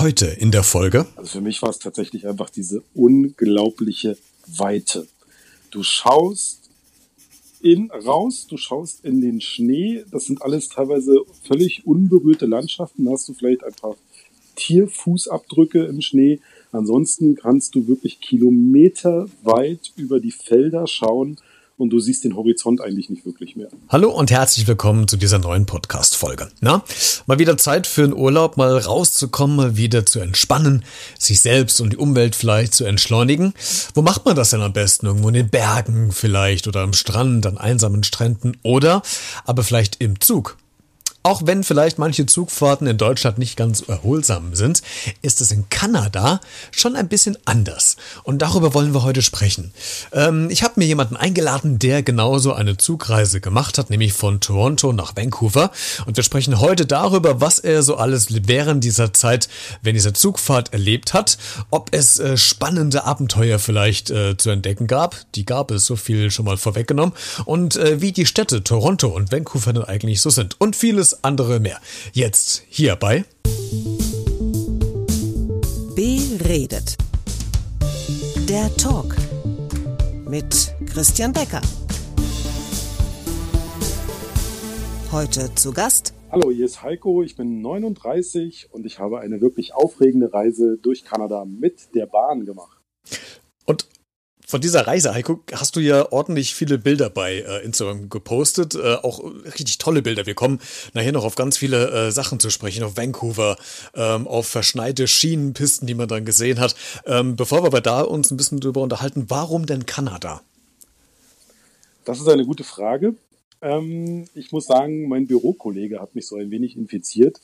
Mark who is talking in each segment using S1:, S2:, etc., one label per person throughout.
S1: Heute in der Folge.
S2: Also für mich war es tatsächlich einfach diese unglaubliche Weite. Du schaust in raus, du schaust in den Schnee. Das sind alles teilweise völlig unberührte Landschaften. Da hast du vielleicht ein paar Tierfußabdrücke im Schnee. Ansonsten kannst du wirklich kilometerweit über die Felder schauen und du siehst den Horizont eigentlich nicht wirklich mehr.
S1: Hallo und herzlich willkommen zu dieser neuen Podcast-Folge. Na, mal wieder Zeit für einen Urlaub, mal rauszukommen, mal wieder zu entspannen, sich selbst und die Umwelt vielleicht zu entschleunigen. Wo macht man das denn am besten? Irgendwo in den Bergen vielleicht oder am Strand, an einsamen Stränden oder aber vielleicht im Zug. Auch wenn vielleicht manche Zugfahrten in Deutschland nicht ganz erholsam sind, ist es in Kanada schon ein bisschen anders. Und darüber wollen wir heute sprechen. Ähm, ich habe mir jemanden eingeladen, der genauso eine Zugreise gemacht hat, nämlich von Toronto nach Vancouver. Und wir sprechen heute darüber, was er so alles während dieser Zeit, wenn dieser Zugfahrt erlebt hat, ob es äh, spannende Abenteuer vielleicht äh, zu entdecken gab. Die gab es, so viel schon mal vorweggenommen. Und äh, wie die Städte Toronto und Vancouver dann eigentlich so sind. Und vieles andere mehr. Jetzt hier bei
S3: Beredet. Der Talk mit Christian Becker. Heute zu Gast.
S2: Hallo, hier ist Heiko, ich bin 39 und ich habe eine wirklich aufregende Reise durch Kanada mit der Bahn gemacht.
S1: Von dieser Reise, Heiko, hast du ja ordentlich viele Bilder bei äh, Instagram gepostet. Äh, auch richtig tolle Bilder. Wir kommen nachher noch auf ganz viele äh, Sachen zu sprechen. Auf Vancouver, ähm, auf verschneite Schienenpisten, die man dann gesehen hat. Ähm, bevor wir aber da uns ein bisschen drüber unterhalten, warum denn Kanada?
S2: Das ist eine gute Frage. Ähm, ich muss sagen, mein Bürokollege hat mich so ein wenig infiziert.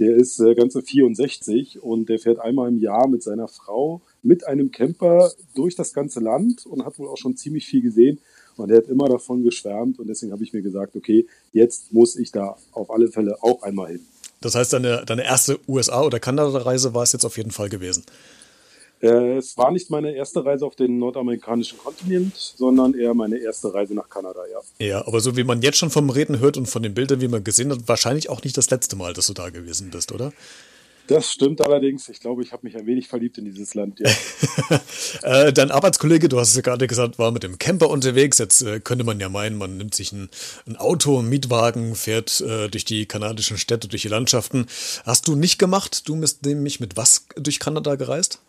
S2: Der ist äh, ganze 64 und der fährt einmal im Jahr mit seiner Frau mit einem Camper durch das ganze Land und hat wohl auch schon ziemlich viel gesehen. Und er hat immer davon geschwärmt und deswegen habe ich mir gesagt, okay, jetzt muss ich da auf alle Fälle auch einmal hin.
S1: Das heißt, deine, deine erste USA- oder Kanada-Reise war es jetzt auf jeden Fall gewesen.
S2: Äh, es war nicht meine erste Reise auf den nordamerikanischen Kontinent, sondern eher meine erste Reise nach Kanada, ja.
S1: Ja, aber so wie man jetzt schon vom Reden hört und von den Bildern, wie man gesehen hat, wahrscheinlich auch nicht das letzte Mal, dass du da gewesen bist, oder?
S2: Das stimmt allerdings. Ich glaube, ich habe mich ein wenig verliebt in dieses Land, ja.
S1: äh, dein Arbeitskollege, du hast es ja gerade gesagt, war mit dem Camper unterwegs. Jetzt äh, könnte man ja meinen, man nimmt sich ein, ein Auto, einen Mietwagen, fährt äh, durch die kanadischen Städte, durch die Landschaften. Hast du nicht gemacht? Du bist nämlich mit was durch Kanada gereist?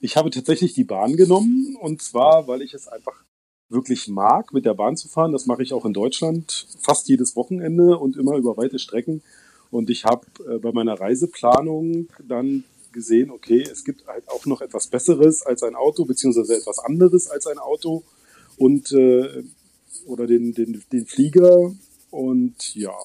S2: Ich habe tatsächlich die Bahn genommen und zwar, weil ich es einfach wirklich mag, mit der Bahn zu fahren. Das mache ich auch in Deutschland fast jedes Wochenende und immer über weite Strecken. Und ich habe äh, bei meiner Reiseplanung dann gesehen, okay, es gibt halt auch noch etwas Besseres als ein Auto, beziehungsweise etwas anderes als ein Auto und äh, oder den, den, den Flieger. Und ja,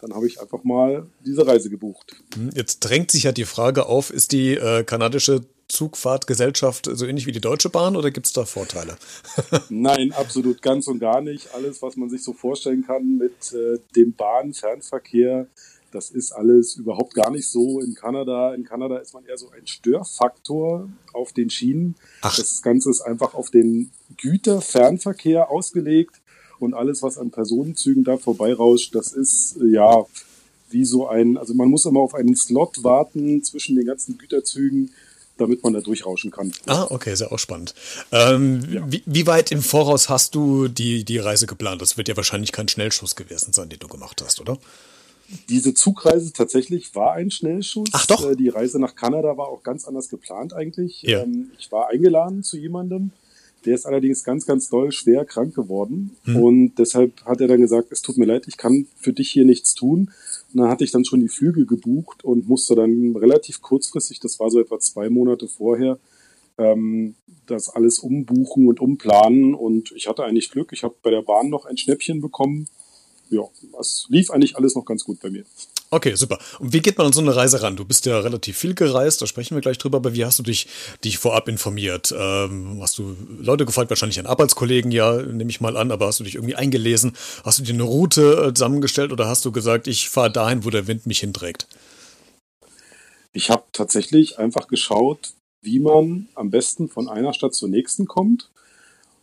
S2: dann habe ich einfach mal diese Reise gebucht.
S1: Hm, jetzt drängt sich ja die Frage auf, ist die äh, kanadische Zugfahrtgesellschaft so ähnlich wie die Deutsche Bahn oder gibt es da Vorteile?
S2: Nein, absolut ganz und gar nicht. Alles, was man sich so vorstellen kann mit äh, dem Bahnfernverkehr, das ist alles überhaupt gar nicht so in Kanada. In Kanada ist man eher so ein Störfaktor auf den Schienen. Ach. Das Ganze ist einfach auf den Güterfernverkehr ausgelegt und alles, was an Personenzügen da vorbeirauscht, das ist ja wie so ein, also man muss immer auf einen Slot warten zwischen den ganzen Güterzügen damit man da durchrauschen kann.
S1: Ah, okay, sehr auch spannend. Ähm, ja. wie, wie, weit im Voraus hast du die, die Reise geplant? Das wird ja wahrscheinlich kein Schnellschuss gewesen sein, den du gemacht hast, oder?
S2: Diese Zugreise tatsächlich war ein Schnellschuss.
S1: Ach doch.
S2: Äh, die Reise nach Kanada war auch ganz anders geplant eigentlich. Ja. Ähm, ich war eingeladen zu jemandem, der ist allerdings ganz, ganz doll schwer krank geworden. Hm. Und deshalb hat er dann gesagt, es tut mir leid, ich kann für dich hier nichts tun. Und dann hatte ich dann schon die Flüge gebucht und musste dann relativ kurzfristig, das war so etwa zwei Monate vorher, ähm, das alles umbuchen und umplanen. Und ich hatte eigentlich Glück. Ich habe bei der Bahn noch ein Schnäppchen bekommen ja, es lief eigentlich alles noch ganz gut bei mir.
S1: Okay, super. Und wie geht man an so eine Reise ran? Du bist ja relativ viel gereist, da sprechen wir gleich drüber, aber wie hast du dich, dich vorab informiert? Ähm, hast du Leute gefragt, wahrscheinlich an Arbeitskollegen, ja, nehme ich mal an, aber hast du dich irgendwie eingelesen? Hast du dir eine Route äh, zusammengestellt oder hast du gesagt, ich fahre dahin, wo der Wind mich hinträgt?
S2: Ich habe tatsächlich einfach geschaut, wie man am besten von einer Stadt zur nächsten kommt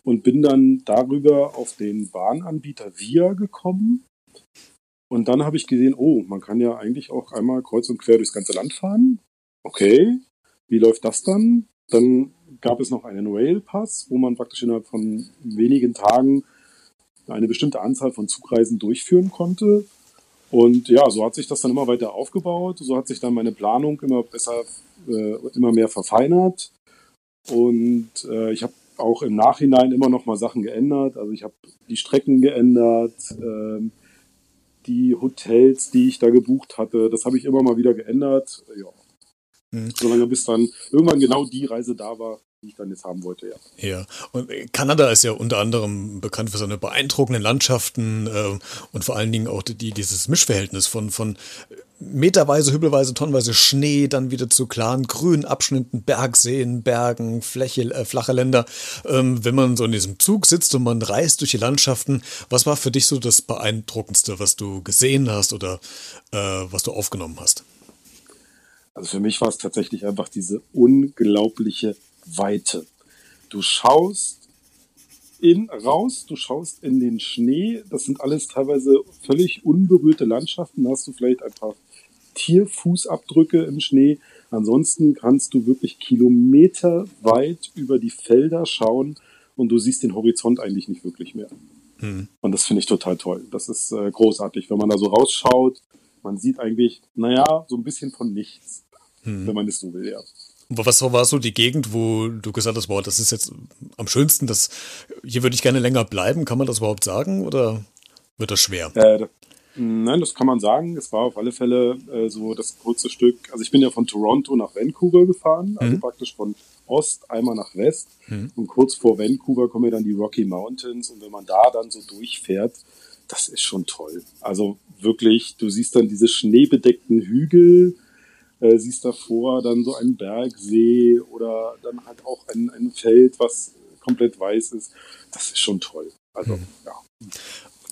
S2: und bin dann darüber auf den Bahnanbieter Via gekommen. Und dann habe ich gesehen, oh, man kann ja eigentlich auch einmal kreuz und quer durchs ganze Land fahren. okay, wie läuft das dann? Dann gab es noch einen Rail Pass, wo man praktisch innerhalb von wenigen Tagen eine bestimmte Anzahl von Zugreisen durchführen konnte. Und ja, so hat sich das dann immer weiter aufgebaut. So hat sich dann meine Planung immer besser, äh, immer mehr verfeinert. Und äh, ich habe auch im Nachhinein immer noch mal Sachen geändert. Also ich habe die Strecken geändert, äh, die Hotels, die ich da gebucht hatte, das habe ich immer mal wieder geändert. Ja. Mhm. Solange bis dann irgendwann genau die Reise da war, die ich dann jetzt haben wollte, ja.
S1: Ja, und Kanada ist ja unter anderem bekannt für seine beeindruckenden Landschaften äh, und vor allen Dingen auch die, dieses Mischverhältnis von, von meterweise, hübelweise, tonnenweise Schnee, dann wieder zu klaren grünen Abschnitten, Bergseen, Bergen, Fläche, äh, flache Länder. Ähm, wenn man so in diesem Zug sitzt und man reist durch die Landschaften, was war für dich so das Beeindruckendste, was du gesehen hast oder äh, was du aufgenommen hast?
S2: Also für mich war es tatsächlich einfach diese unglaubliche Weite. Du schaust in, raus, du schaust in den Schnee. Das sind alles teilweise völlig unberührte Landschaften. Da hast du vielleicht ein paar Tierfußabdrücke im Schnee. Ansonsten kannst du wirklich kilometerweit über die Felder schauen und du siehst den Horizont eigentlich nicht wirklich mehr. Hm. Und das finde ich total toll. Das ist äh, großartig, wenn man da so rausschaut. Man sieht eigentlich, naja, so ein bisschen von nichts, hm. wenn man es so will, ja.
S1: Was war so die Gegend, wo du gesagt hast, boah, das ist jetzt am schönsten, das, hier würde ich gerne länger bleiben? Kann man das überhaupt sagen oder wird das schwer?
S2: Äh, nein, das kann man sagen. Es war auf alle Fälle äh, so das kurze Stück. Also ich bin ja von Toronto nach Vancouver gefahren, also mhm. praktisch von Ost einmal nach West. Mhm. Und kurz vor Vancouver kommen ja dann die Rocky Mountains. Und wenn man da dann so durchfährt, das ist schon toll. Also wirklich, du siehst dann diese schneebedeckten Hügel äh, siehst davor dann so einen Bergsee oder dann halt auch ein, ein Feld, was komplett weiß ist. Das ist schon toll. Also, hm. ja.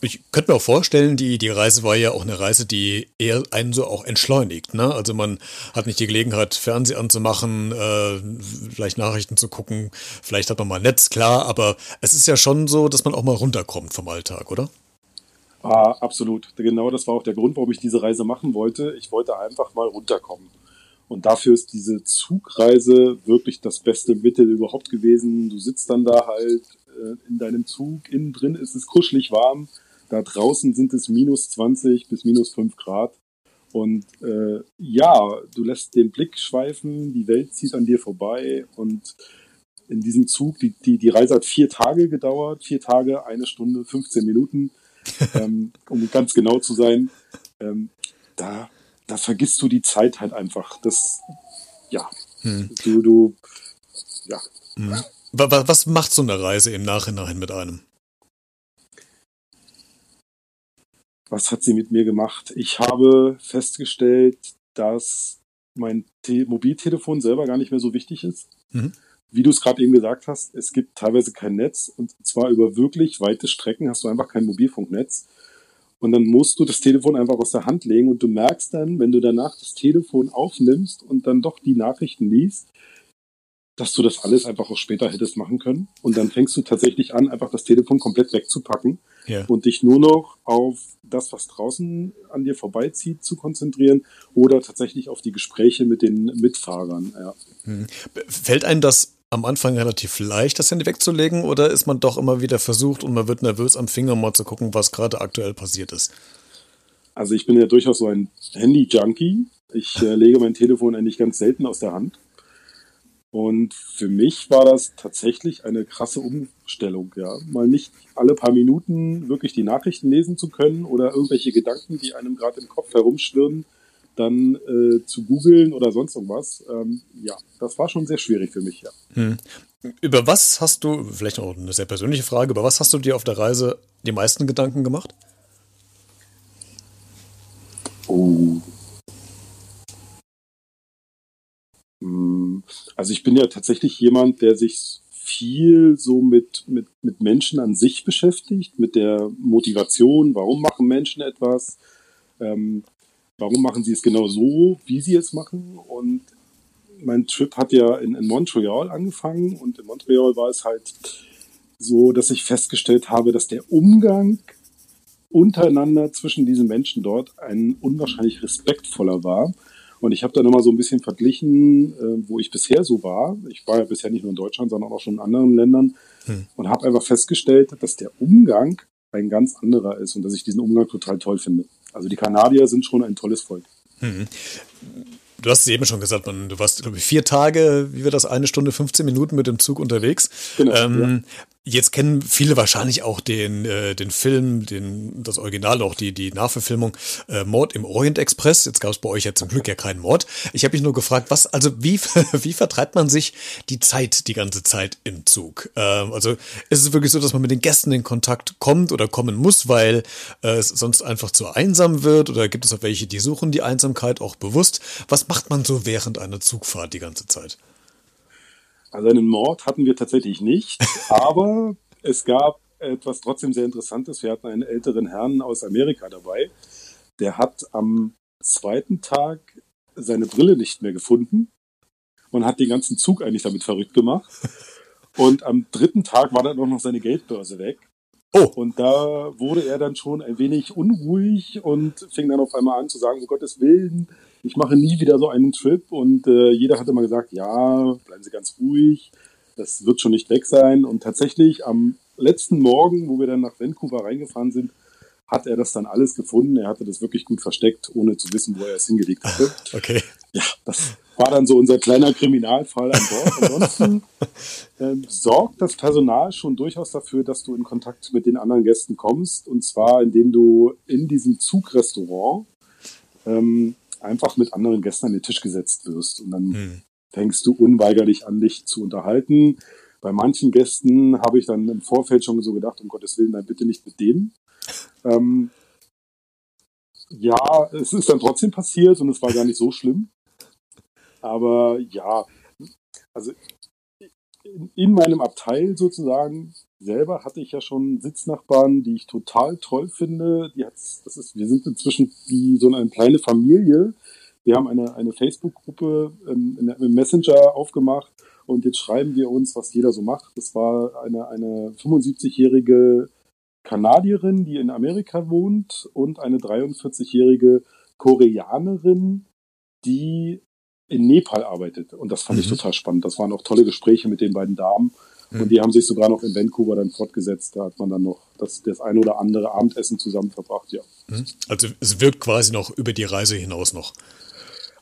S1: Ich könnte mir auch vorstellen, die, die Reise war ja auch eine Reise, die eher einen so auch entschleunigt. Ne? Also man hat nicht die Gelegenheit, Fernsehen anzumachen, äh, vielleicht Nachrichten zu gucken, vielleicht hat man mal Netz, klar, aber es ist ja schon so, dass man auch mal runterkommt vom Alltag, oder?
S2: Ah, absolut. Genau das war auch der Grund, warum ich diese Reise machen wollte. Ich wollte einfach mal runterkommen. Und dafür ist diese Zugreise wirklich das beste Mittel überhaupt gewesen. Du sitzt dann da halt äh, in deinem Zug, innen drin ist es kuschelig warm, da draußen sind es minus 20 bis minus 5 Grad. Und äh, ja, du lässt den Blick schweifen, die Welt zieht an dir vorbei und in diesem Zug, die, die, die Reise hat vier Tage gedauert, vier Tage, eine Stunde, 15 Minuten ähm, um ganz genau zu sein, ähm, da, da vergisst du die Zeit halt einfach. Das, ja, hm. du, du, ja.
S1: Hm. Was macht so eine Reise im Nachhinein mit einem?
S2: Was hat sie mit mir gemacht? Ich habe festgestellt, dass mein Te Mobiltelefon selber gar nicht mehr so wichtig ist. Mhm wie du es gerade eben gesagt hast, es gibt teilweise kein Netz und zwar über wirklich weite Strecken hast du einfach kein Mobilfunknetz. Und dann musst du das Telefon einfach aus der Hand legen und du merkst dann, wenn du danach das Telefon aufnimmst und dann doch die Nachrichten liest, dass du das alles einfach auch später hättest machen können. Und dann fängst du tatsächlich an, einfach das Telefon komplett wegzupacken ja. und dich nur noch auf das, was draußen an dir vorbeizieht, zu konzentrieren oder tatsächlich auf die Gespräche mit den Mitfahrern. Ja.
S1: Hm. Fällt einem das am Anfang relativ leicht, das Handy wegzulegen, oder ist man doch immer wieder versucht und man wird nervös am Finger, mal zu gucken, was gerade aktuell passiert ist?
S2: Also ich bin ja durchaus so ein Handy-Junkie. Ich äh, lege mein Telefon eigentlich ganz selten aus der Hand. Und für mich war das tatsächlich eine krasse Umstellung, ja. Mal nicht alle paar Minuten wirklich die Nachrichten lesen zu können oder irgendwelche Gedanken, die einem gerade im Kopf herumschwirren, dann äh, zu googeln oder sonst irgendwas. Ähm, ja, das war schon sehr schwierig für mich, ja. Hm.
S1: Über was hast du, vielleicht auch eine sehr persönliche Frage, über was hast du dir auf der Reise die meisten Gedanken gemacht?
S2: Oh. Hm, also ich bin ja tatsächlich jemand, der sich viel so mit, mit, mit Menschen an sich beschäftigt, mit der Motivation, warum machen Menschen etwas, ähm, warum machen sie es genau so, wie sie es machen. Und mein Trip hat ja in, in Montreal angefangen und in Montreal war es halt so, dass ich festgestellt habe, dass der Umgang untereinander zwischen diesen Menschen dort ein unwahrscheinlich respektvoller war. Und ich habe dann immer so ein bisschen verglichen, äh, wo ich bisher so war. Ich war ja bisher nicht nur in Deutschland, sondern auch schon in anderen Ländern hm. und habe einfach festgestellt, dass der Umgang ein ganz anderer ist und dass ich diesen Umgang total toll finde. Also die Kanadier sind schon ein tolles Volk. Hm.
S1: Du hast es eben schon gesagt, man, du warst, glaube ich, vier Tage, wie wir das, eine Stunde, 15 Minuten mit dem Zug unterwegs. Genau. Ähm, ja. Jetzt kennen viele wahrscheinlich auch den, äh, den Film, den, das Original, auch die, die Nachverfilmung äh, Mord im Orient Express. Jetzt gab es bei euch ja zum Glück ja keinen Mord. Ich habe mich nur gefragt, was, also wie, wie vertreibt man sich die Zeit die ganze Zeit im Zug? Ähm, also ist es wirklich so, dass man mit den Gästen in Kontakt kommt oder kommen muss, weil äh, es sonst einfach zu einsam wird? Oder gibt es auch welche, die suchen die Einsamkeit auch bewusst? Was macht man so während einer Zugfahrt die ganze Zeit?
S2: Also einen Mord hatten wir tatsächlich nicht, aber es gab etwas trotzdem sehr Interessantes. Wir hatten einen älteren Herrn aus Amerika dabei, der hat am zweiten Tag seine Brille nicht mehr gefunden und hat den ganzen Zug eigentlich damit verrückt gemacht. Und am dritten Tag war dann auch noch seine Geldbörse weg. Oh. Und da wurde er dann schon ein wenig unruhig und fing dann auf einmal an zu sagen, um Gottes Willen, ich mache nie wieder so einen Trip. Und äh, jeder hat immer gesagt, ja, bleiben Sie ganz ruhig, das wird schon nicht weg sein. Und tatsächlich am letzten Morgen, wo wir dann nach Vancouver reingefahren sind, hat er das dann alles gefunden. Er hatte das wirklich gut versteckt, ohne zu wissen, wo er es hingelegt hatte.
S1: Okay.
S2: Ja, das war dann so unser kleiner Kriminalfall an Bord. Ansonsten ähm, sorgt das Personal schon durchaus dafür, dass du in Kontakt mit den anderen Gästen kommst. Und zwar, indem du in diesem Zugrestaurant ähm, einfach mit anderen Gästen an den Tisch gesetzt wirst. Und dann hm. fängst du unweigerlich an, dich zu unterhalten. Bei manchen Gästen habe ich dann im Vorfeld schon so gedacht, um Gottes Willen, dann bitte nicht mit dem. Ähm, ja, es ist dann trotzdem passiert und es war gar nicht so schlimm. Aber ja, also in meinem Abteil sozusagen selber hatte ich ja schon Sitznachbarn, die ich total toll finde. Die hat's, das ist, wir sind inzwischen wie so eine kleine Familie. Wir haben eine, eine Facebook-Gruppe ähm, im Messenger aufgemacht und jetzt schreiben wir uns, was jeder so macht. Das war eine, eine 75-jährige Kanadierin, die in Amerika wohnt und eine 43-jährige Koreanerin, die in Nepal arbeitet. Und das fand mhm. ich total spannend. Das waren auch tolle Gespräche mit den beiden Damen. Mhm. Und die haben sich sogar noch in Vancouver dann fortgesetzt. Da hat man dann noch das, das ein oder andere Abendessen zusammen verbracht, ja.
S1: Mhm. Also es wirkt quasi noch über die Reise hinaus noch.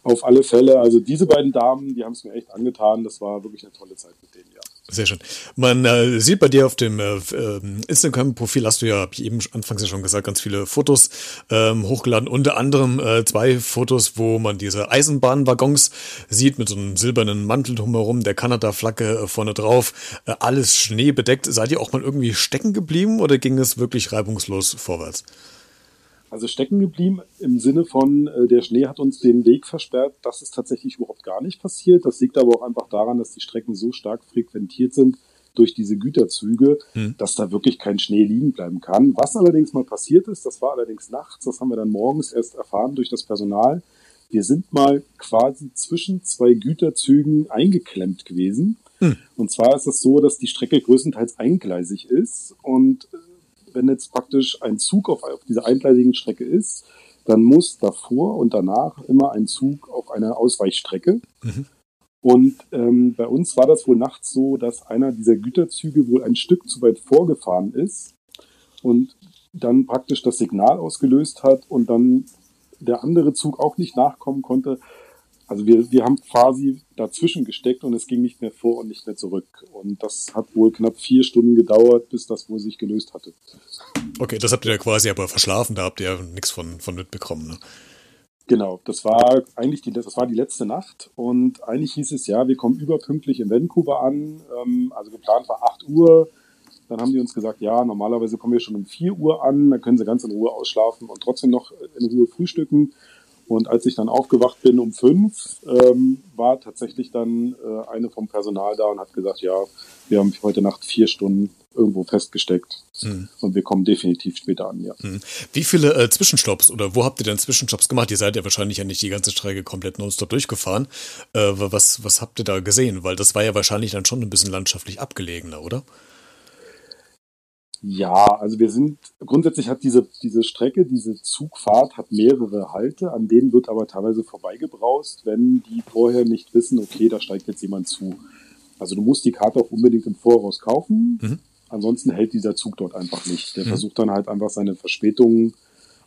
S2: Auf alle Fälle. Also diese beiden Damen, die haben es mir echt angetan. Das war wirklich eine tolle Zeit mit denen, ja.
S1: Sehr schön. Man äh, sieht bei dir auf dem äh, ähm, Instagram-Profil, hast du ja, hab ich eben anfangs ja schon gesagt, ganz viele Fotos ähm, hochgeladen. Unter anderem äh, zwei Fotos, wo man diese Eisenbahnwaggons sieht mit so einem silbernen Mantel drumherum, der Kanada-Flagge äh, vorne drauf, äh, alles schneebedeckt. Seid ihr auch mal irgendwie stecken geblieben oder ging es wirklich reibungslos vorwärts?
S2: Also stecken geblieben im Sinne von, äh, der Schnee hat uns den Weg versperrt. Das ist tatsächlich überhaupt gar nicht passiert. Das liegt aber auch einfach daran, dass die Strecken so stark frequentiert sind durch diese Güterzüge, hm. dass da wirklich kein Schnee liegen bleiben kann. Was allerdings mal passiert ist, das war allerdings nachts, das haben wir dann morgens erst erfahren durch das Personal. Wir sind mal quasi zwischen zwei Güterzügen eingeklemmt gewesen. Hm. Und zwar ist es so, dass die Strecke größtenteils eingleisig ist und äh, wenn jetzt praktisch ein Zug auf, auf dieser eingleisigen Strecke ist, dann muss davor und danach immer ein Zug auf einer Ausweichstrecke. Mhm. Und ähm, bei uns war das wohl nachts so, dass einer dieser Güterzüge wohl ein Stück zu weit vorgefahren ist und dann praktisch das Signal ausgelöst hat und dann der andere Zug auch nicht nachkommen konnte. Also wir, wir haben quasi dazwischen gesteckt und es ging nicht mehr vor und nicht mehr zurück. Und das hat wohl knapp vier Stunden gedauert, bis das wohl sich gelöst hatte.
S1: Okay, das habt ihr ja quasi aber verschlafen, da habt ihr ja nichts von, von mitbekommen. Ne?
S2: Genau, das war eigentlich die, das war die letzte Nacht und eigentlich hieß es ja, wir kommen überpünktlich in Vancouver an. Ähm, also geplant war 8 Uhr. Dann haben die uns gesagt, ja, normalerweise kommen wir schon um 4 Uhr an, dann können sie ganz in Ruhe ausschlafen und trotzdem noch in Ruhe frühstücken. Und als ich dann aufgewacht bin um fünf, ähm, war tatsächlich dann äh, eine vom Personal da und hat gesagt, ja, wir haben heute Nacht vier Stunden irgendwo festgesteckt mhm. und wir kommen definitiv später an, ja.
S1: Mhm. Wie viele äh, Zwischenstopps oder wo habt ihr denn Zwischenstopps gemacht? Ihr seid ja wahrscheinlich ja nicht die ganze Strecke komplett nonstop durchgefahren. Äh, was, was habt ihr da gesehen? Weil das war ja wahrscheinlich dann schon ein bisschen landschaftlich abgelegener, oder?
S2: Ja, also wir sind, grundsätzlich hat diese, diese Strecke, diese Zugfahrt hat mehrere Halte, an denen wird aber teilweise vorbeigebraust, wenn die vorher nicht wissen, okay, da steigt jetzt jemand zu. Also du musst die Karte auch unbedingt im Voraus kaufen, mhm. ansonsten hält dieser Zug dort einfach nicht. Der mhm. versucht dann halt einfach seine Verspätungen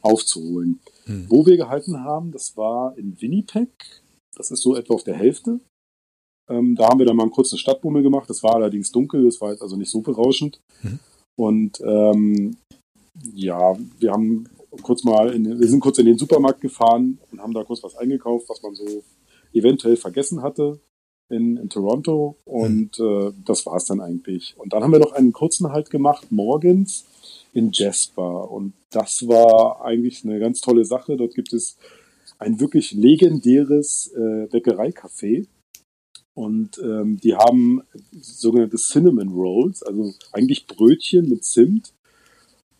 S2: aufzuholen. Mhm. Wo wir gehalten haben, das war in Winnipeg, das ist so etwa auf der Hälfte. Ähm, da haben wir dann mal einen kurzen Stadtbummel gemacht, das war allerdings dunkel, das war jetzt also nicht so berauschend. Und ähm, ja, wir haben kurz mal, in, wir sind kurz in den Supermarkt gefahren und haben da kurz was eingekauft, was man so eventuell vergessen hatte in, in Toronto. Und mhm. äh, das war's dann eigentlich. Und dann haben wir noch einen kurzen Halt gemacht, morgens in Jasper. Und das war eigentlich eine ganz tolle Sache. Dort gibt es ein wirklich legendäres äh, Bäckereicafé. Und ähm, die haben sogenannte Cinnamon Rolls, also eigentlich Brötchen mit Zimt.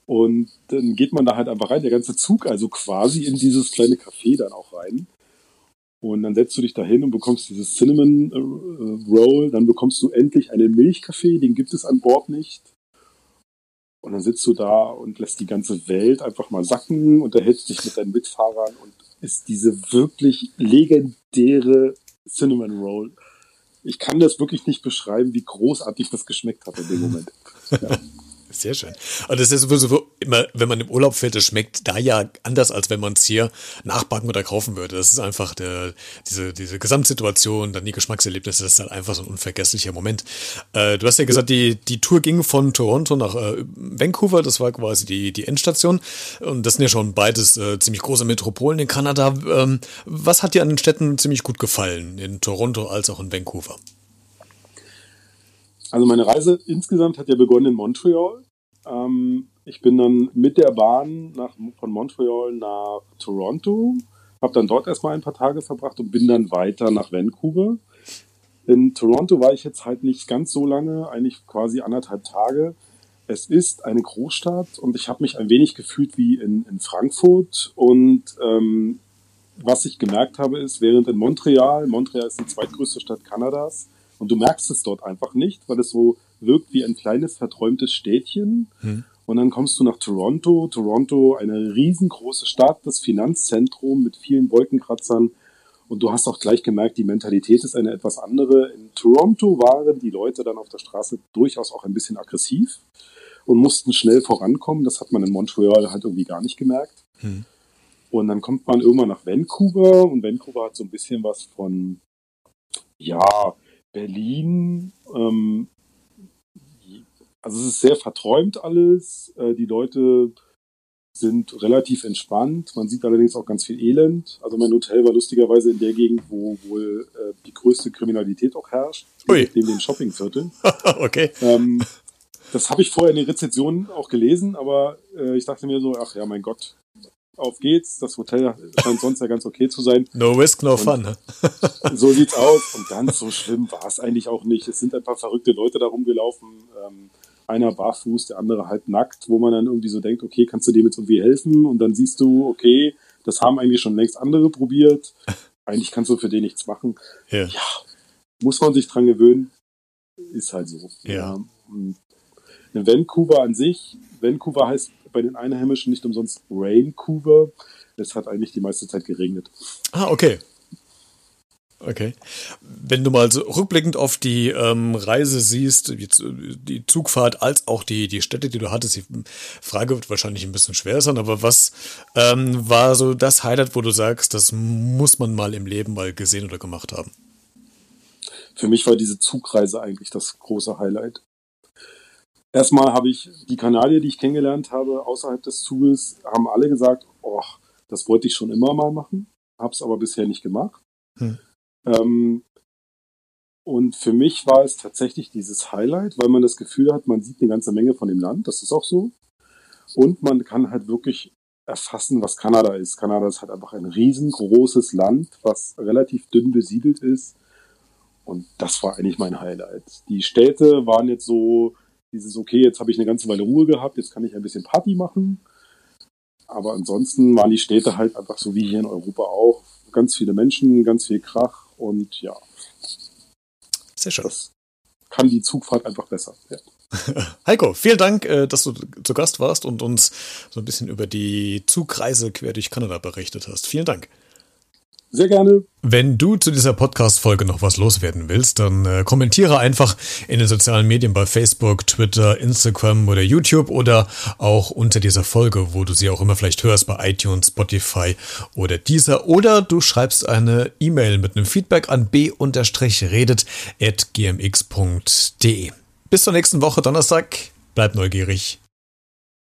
S2: Und dann geht man da halt einfach rein, der ganze Zug, also quasi in dieses kleine Café dann auch rein. Und dann setzt du dich da hin und bekommst dieses Cinnamon äh, Roll, dann bekommst du endlich einen Milchkaffee, den gibt es an Bord nicht. Und dann sitzt du da und lässt die ganze Welt einfach mal sacken, unterhältst dich mit deinen Mitfahrern und ist diese wirklich legendäre Cinnamon Roll ich kann das wirklich nicht beschreiben, wie großartig das geschmeckt hat in dem Moment. Ja.
S1: Sehr schön. Und das ist sowieso immer, wenn man im Urlaub fährt, das schmeckt da ja anders, als wenn man es hier nachbacken oder kaufen würde. Das ist einfach der, diese, diese Gesamtsituation, dann die Geschmackserlebnisse, das ist halt einfach so ein unvergesslicher Moment. Äh, du hast ja gesagt, die, die Tour ging von Toronto nach äh, Vancouver, das war quasi die, die Endstation. Und das sind ja schon beides äh, ziemlich große Metropolen in Kanada. Ähm, was hat dir an den Städten ziemlich gut gefallen, in Toronto als auch in Vancouver?
S2: Also meine Reise insgesamt hat ja begonnen in Montreal. Ähm, ich bin dann mit der Bahn nach, von Montreal nach Toronto, habe dann dort erstmal ein paar Tage verbracht und bin dann weiter nach Vancouver. In Toronto war ich jetzt halt nicht ganz so lange, eigentlich quasi anderthalb Tage. Es ist eine Großstadt und ich habe mich ein wenig gefühlt wie in, in Frankfurt. Und ähm, was ich gemerkt habe, ist, während in Montreal, Montreal ist die zweitgrößte Stadt Kanadas, und du merkst es dort einfach nicht, weil es so wirkt wie ein kleines, verträumtes Städtchen. Hm. Und dann kommst du nach Toronto. Toronto, eine riesengroße Stadt, das Finanzzentrum mit vielen Wolkenkratzern. Und du hast auch gleich gemerkt, die Mentalität ist eine etwas andere. In Toronto waren die Leute dann auf der Straße durchaus auch ein bisschen aggressiv und mussten schnell vorankommen. Das hat man in Montreal halt irgendwie gar nicht gemerkt. Hm. Und dann kommt man irgendwann nach Vancouver und Vancouver hat so ein bisschen was von, ja, Berlin, ähm, also es ist sehr verträumt alles. Äh, die Leute sind relativ entspannt. Man sieht allerdings auch ganz viel Elend. Also mein Hotel war lustigerweise in der Gegend, wo wohl äh, die größte Kriminalität auch herrscht, Ui. neben den Shoppingvierteln.
S1: okay.
S2: Ähm, das habe ich vorher in den Rezensionen auch gelesen, aber äh, ich dachte mir so, ach ja, mein Gott, auf geht's. Das Hotel scheint sonst ja ganz okay zu sein.
S1: No risk, no und fun. Ne?
S2: so sieht's aus. Und ganz so schlimm war es eigentlich auch nicht. Es sind ein paar verrückte Leute da rumgelaufen. Ähm, einer barfuß, der andere halt nackt, wo man dann irgendwie so denkt, okay, kannst du dem jetzt irgendwie helfen? Und dann siehst du, okay, das haben eigentlich schon längst andere probiert. Eigentlich kannst du für den nichts machen. Ja. ja muss man sich dran gewöhnen. Ist halt so.
S1: Ja. ja.
S2: In Vancouver an sich, Vancouver heißt bei den Einheimischen nicht umsonst Raincouver. Es hat eigentlich die meiste Zeit geregnet.
S1: Ah, okay. Okay. Wenn du mal so rückblickend auf die ähm, Reise siehst, die, die, Zugfahrt als auch die, die Städte, die du hattest, die Frage wird wahrscheinlich ein bisschen schwer sein, aber was ähm, war so das Highlight, wo du sagst, das muss man mal im Leben mal gesehen oder gemacht haben?
S2: Für mich war diese Zugreise eigentlich das große Highlight. Erstmal habe ich die Kanadier, die ich kennengelernt habe, außerhalb des Zuges, haben alle gesagt, oh, das wollte ich schon immer mal machen, habe es aber bisher nicht gemacht. Hm. Ähm, und für mich war es tatsächlich dieses Highlight, weil man das Gefühl hat, man sieht eine ganze Menge von dem Land, das ist auch so. Und man kann halt wirklich erfassen, was Kanada ist. Kanada ist halt einfach ein riesengroßes Land, was relativ dünn besiedelt ist. Und das war eigentlich mein Highlight. Die Städte waren jetzt so dieses, okay, jetzt habe ich eine ganze Weile Ruhe gehabt, jetzt kann ich ein bisschen Party machen. Aber ansonsten waren die Städte halt einfach so wie hier in Europa auch. Ganz viele Menschen, ganz viel Krach und ja.
S1: Sehr schön.
S2: Das kann die Zugfahrt einfach besser. Ja.
S1: Heiko, vielen Dank, äh, dass du zu Gast warst und uns so ein bisschen über die Zugreise quer durch Kanada berichtet hast. Vielen Dank.
S2: Sehr gerne.
S1: Wenn du zu dieser Podcast-Folge noch was loswerden willst, dann äh, kommentiere einfach in den sozialen Medien bei Facebook, Twitter, Instagram oder YouTube oder auch unter dieser Folge, wo du sie auch immer vielleicht hörst, bei iTunes, Spotify oder dieser. Oder du schreibst eine E-Mail mit einem Feedback an b-redet.gmx.de. Bis zur nächsten Woche Donnerstag. Bleib neugierig.